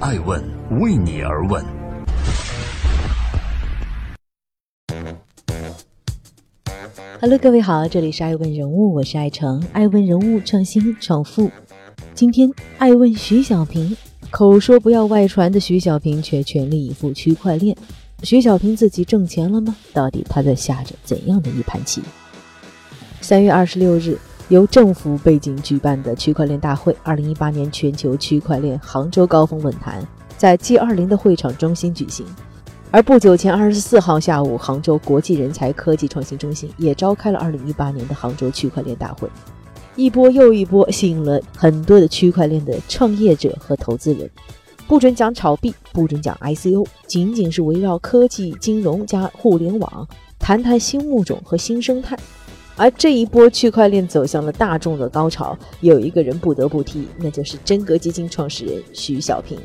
爱问为你而问。Hello，各位好，这里是爱问人物，我是爱成，爱问人物创新创富。今天爱问徐小平，口说不要外传的徐小平却全力以赴区块链。徐小平自己挣钱了吗？到底他在下着怎样的一盘棋？三月二十六日，由政府背景举办的区块链大会——二零一八年全球区块链杭州高峰论坛，在 G 二零的会场中心举行。而不久前，二十四号下午，杭州国际人才科技创新中心也召开了二零一八年的杭州区块链大会，一波又一波，吸引了很多的区块链的创业者和投资人。不准讲炒币，不准讲 ICO，仅仅是围绕科技、金融加互联网，谈谈新物种和新生态。而这一波区块链走向了大众的高潮，有一个人不得不提，那就是真格基金创始人徐小平。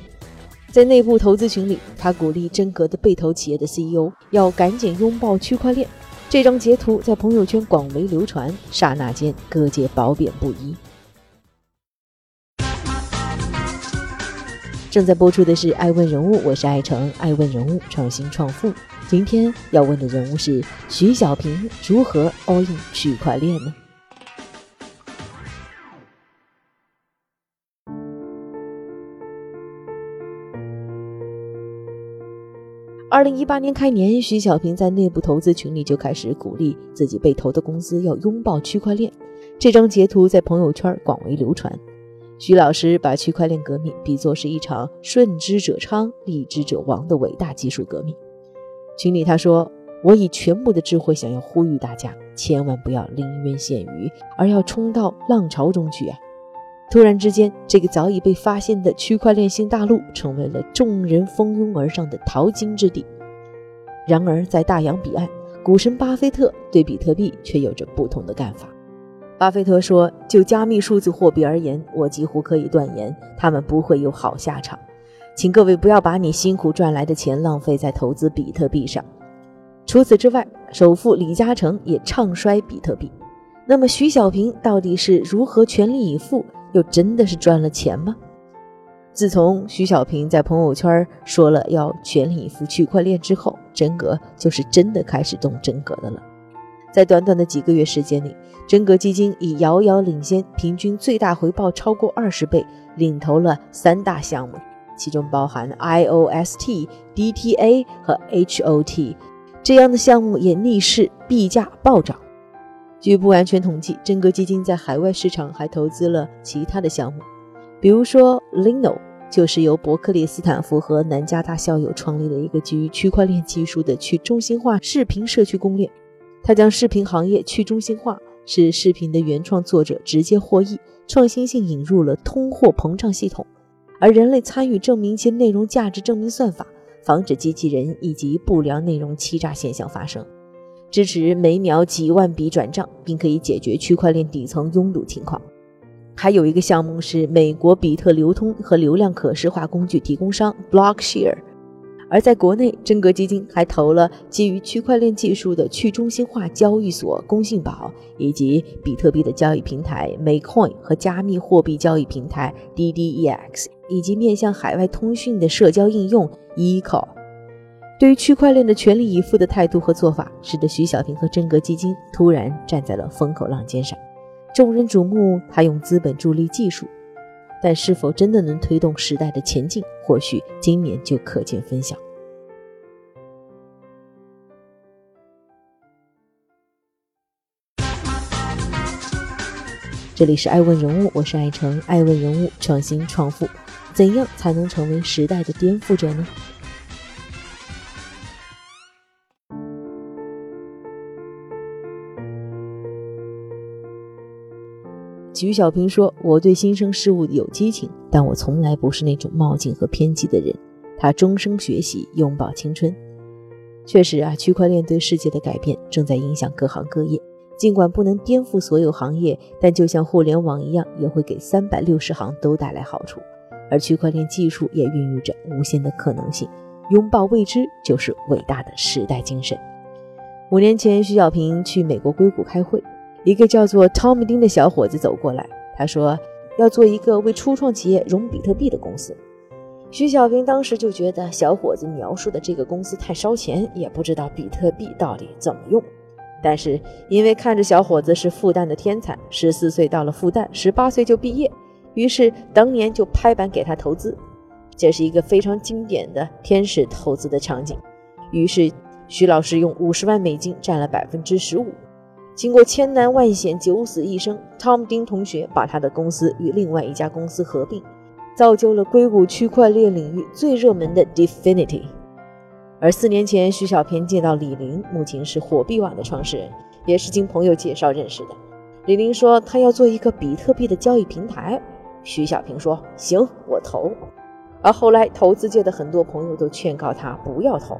在内部投资群里，他鼓励真格的被投企业的 CEO 要赶紧拥抱区块链。这张截图在朋友圈广为流传，刹那间各界褒贬不一。正在播出的是《爱问人物》，我是爱成，爱问人物创新创富。今天要问的人物是徐小平，如何 all in 区块链呢？二零一八年开年，徐小平在内部投资群里就开始鼓励自己被投的公司要拥抱区块链。这张截图在朋友圈广为流传。徐老师把区块链革命比作是一场顺之者昌、利之者亡的伟大技术革命。群里他说：“我以全部的智慧想要呼吁大家，千万不要临渊羡鱼，而要冲到浪潮中去啊！”突然之间，这个早已被发现的区块链新大陆成为了众人蜂拥而上的淘金之地。然而，在大洋彼岸，股神巴菲特对比特币却有着不同的看法。巴菲特说：“就加密数字货币而言，我几乎可以断言，他们不会有好下场。请各位不要把你辛苦赚来的钱浪费在投资比特币上。”除此之外，首富李嘉诚也唱衰比特币。那么，徐小平到底是如何全力以赴？又真的是赚了钱吗？自从徐小平在朋友圈说了要全力以赴区块链之后，真格就是真的开始动真格的了。在短短的几个月时间里，真格基金已遥遥领先，平均最大回报超过二十倍，领投了三大项目，其中包含 IOST、DTA 和 HOT 这样的项目也逆势币价暴涨。据不完全统计，真格基金在海外市场还投资了其他的项目，比如说 Lino，就是由伯克利斯坦福和南加大校友创立的一个基于区块链技术的去中心化视频社区公链。它将视频行业去中心化，使视频的原创作者直接获益，创新性引入了通货膨胀系统，而人类参与证明其内容价值证明算法，防止机器人以及不良内容欺诈现象发生。支持每秒几万笔转账，并可以解决区块链底层拥堵情况。还有一个项目是美国比特流通和流量可视化工具提供商 Blockshare。而在国内，真格基金还投了基于区块链技术的去中心化交易所工信宝，以及比特币的交易平台 Makecoin 和加密货币交易平台 DDEX，以及面向海外通讯的社交应用 Eco。对于区块链的全力以赴的态度和做法，使得徐小平和真格基金突然站在了风口浪尖上，众人瞩目。他用资本助力技术，但是否真的能推动时代的前进，或许今年就可见分晓。这里是爱问人物，我是爱成，爱问人物创新创富，怎样才能成为时代的颠覆者呢？徐小平说：“我对新生事物有激情，但我从来不是那种冒进和偏激的人。他终生学习，拥抱青春。确实啊，区块链对世界的改变正在影响各行各业。尽管不能颠覆所有行业，但就像互联网一样，也会给三百六十行都带来好处。而区块链技术也孕育着无限的可能性。拥抱未知，就是伟大的时代精神。”五年前，徐小平去美国硅谷开会。一个叫做汤米丁的小伙子走过来，他说：“要做一个为初创企业融比特币的公司。”徐小平当时就觉得小伙子描述的这个公司太烧钱，也不知道比特币到底怎么用。但是因为看着小伙子是复旦的天才，十四岁到了复旦，十八岁就毕业，于是当年就拍板给他投资。这是一个非常经典的天使投资的场景。于是徐老师用五十万美金占了百分之十五。经过千难万险，九死一生，Tom 丁同学把他的公司与另外一家公司合并。造就了硅谷区块链领域最热门的 Definity。而四年前，徐小平见到李林，目前是火币网的创始人，也是经朋友介绍认识的。李林说他要做一个比特币的交易平台，徐小平说行，我投。而后来，投资界的很多朋友都劝告他不要投。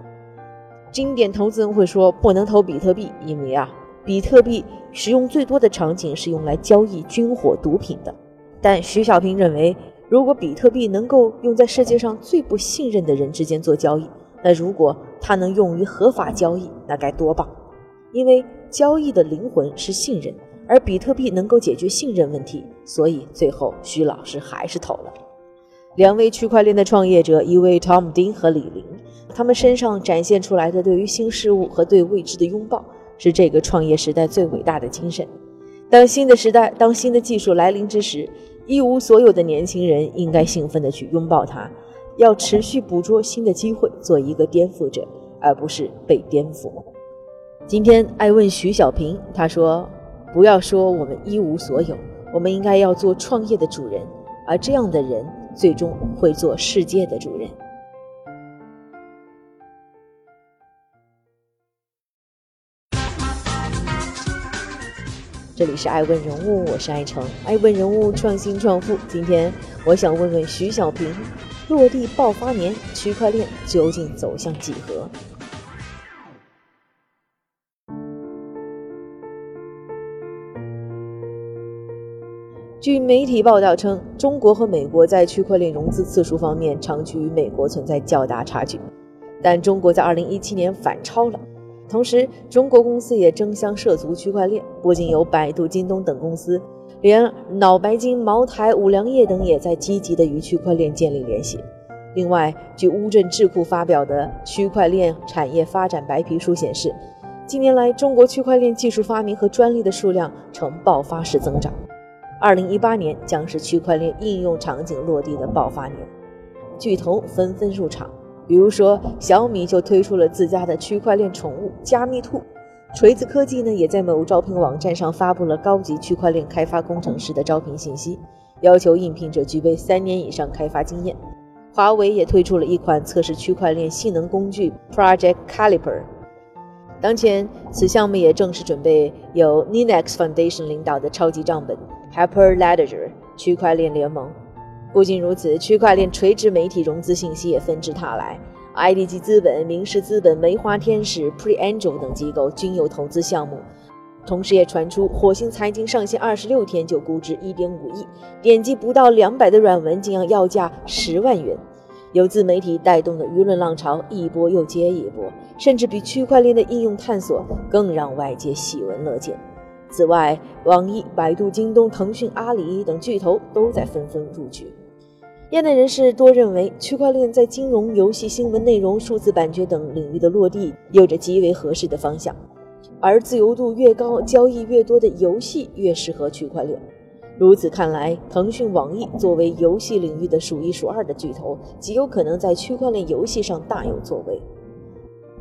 经典投资人会说不能投比特币，因为啊，比特币使用最多的场景是用来交易军火、毒品的。但徐小平认为。如果比特币能够用在世界上最不信任的人之间做交易，那如果它能用于合法交易，那该多棒！因为交易的灵魂是信任，而比特币能够解决信任问题，所以最后徐老师还是投了。两位区块链的创业者，一位 Tom 丁和李林，他们身上展现出来的对于新事物和对未知的拥抱，是这个创业时代最伟大的精神。当新的时代，当新的技术来临之时，一无所有的年轻人应该兴奋地去拥抱它，要持续捕捉新的机会，做一个颠覆者，而不是被颠覆。今天爱问徐小平，他说：“不要说我们一无所有，我们应该要做创业的主人，而这样的人最终会做世界的主人。”这里是爱问人物，我是爱成。爱问人物创新创富，今天我想问问徐小平：落地爆发年，区块链究竟走向几何？据媒体报道称，中国和美国在区块链融资次数方面长期与美国存在较大差距，但中国在二零一七年反超了。同时，中国公司也争相涉足区块链，不仅有百度、京东等公司，连脑白金、茅台、五粮液等也在积极的与区块链建立联系。另外，据乌镇智库发表的《区块链产业发展白皮书》显示，近年来中国区块链技术发明和专利的数量呈爆发式增长。二零一八年将是区块链应用场景落地的爆发年，巨头纷纷入场。比如说，小米就推出了自家的区块链宠物加密兔，锤子科技呢也在某招聘网站上发布了高级区块链开发工程师的招聘信息，要求应聘者具备三年以上开发经验。华为也推出了一款测试区块链性能工具 Project Caliper。当前，此项目也正式准备由 Linux Foundation 领导的超级账本 Hyperledger 区块链联盟。不仅如此，区块链垂直媒体融资信息也纷至沓来，IDG 资本、明石资本、梅花天使、Preangel 等机构均有投资项目。同时，也传出火星财经上线二十六天就估值一点五亿，点击不到两百的软文竟要要价十万元。有自媒体带动的舆论浪潮一波又接一波，甚至比区块链的应用探索更让外界喜闻乐见。此外，网易、百度、京东、腾讯、阿里等巨头都在纷纷入局。业内人士多认为，区块链在金融、游戏、新闻内容、数字版权等领域的落地有着极为合适的方向，而自由度越高、交易越多的游戏越适合区块链。如此看来，腾讯、网易作为游戏领域的数一数二的巨头，极有可能在区块链游戏上大有作为。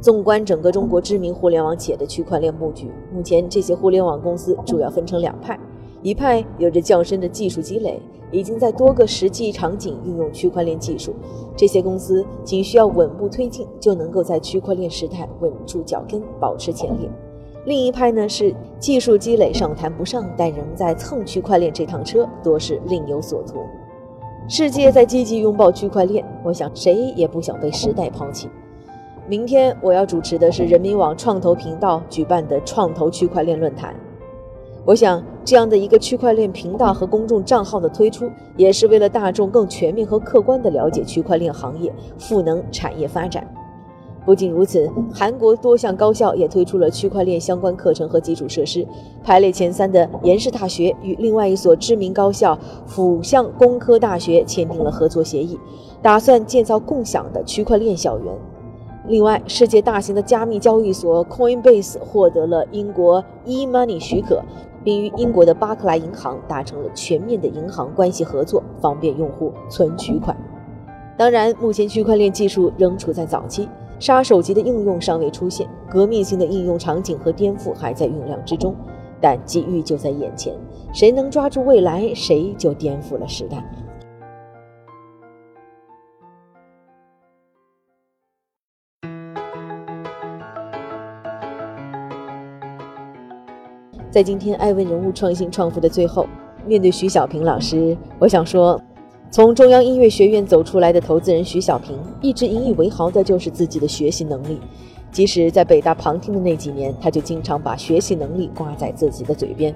纵观整个中国知名互联网企业的区块链布局，目前这些互联网公司主要分成两派。一派有着较深的技术积累，已经在多个实际场景运用区块链技术，这些公司仅需要稳步推进，就能够在区块链时代稳住脚跟，保持前列。另一派呢是技术积累上谈不上，但仍在蹭区块链这趟车，多是另有所图。世界在积极拥抱区块链，我想谁也不想被时代抛弃。明天我要主持的是人民网创投频道举办的创投区块链论坛。我想，这样的一个区块链频道和公众账号的推出，也是为了大众更全面和客观地了解区块链行业、赋能产业发展。不仅如此，韩国多项高校也推出了区块链相关课程和基础设施。排列前三的延世大学与另外一所知名高校阜向工科大学签订了合作协议，打算建造共享的区块链校园。另外，世界大型的加密交易所 Coinbase 获得了英国 e-money 许可，并与英国的巴克莱银行达成了全面的银行关系合作，方便用户存取款。当然，目前区块链技术仍处在早期。杀手级的应用尚未出现，革命性的应用场景和颠覆还在酝酿之中，但机遇就在眼前，谁能抓住未来，谁就颠覆了时代。在今天艾问人物创新创富的最后，面对徐小平老师，我想说。从中央音乐学院走出来的投资人徐小平，一直引以为豪的就是自己的学习能力。即使在北大旁听的那几年，他就经常把学习能力挂在自己的嘴边。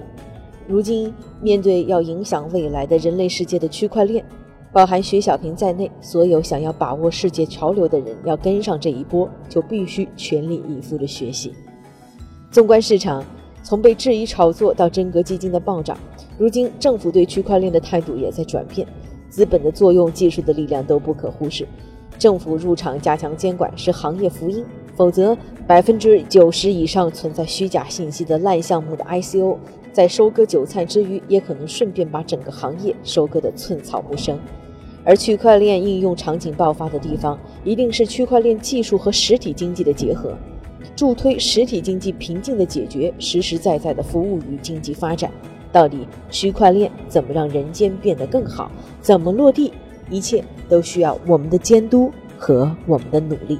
如今，面对要影响未来的人类世界的区块链，包含徐小平在内，所有想要把握世界潮流的人要跟上这一波，就必须全力以赴的学习。纵观市场，从被质疑炒作到真格基金的暴涨，如今政府对区块链的态度也在转变。资本的作用、技术的力量都不可忽视，政府入场加强监管是行业福音。否则，百分之九十以上存在虚假信息的烂项目的 ICO，在收割韭菜之余，也可能顺便把整个行业收割得寸草不生。而区块链应用场景爆发的地方，一定是区块链技术和实体经济的结合，助推实体经济瓶颈的解决，实实在在的服务于经济发展。到底区块链怎么让人间变得更好？怎么落地？一切都需要我们的监督和我们的努力。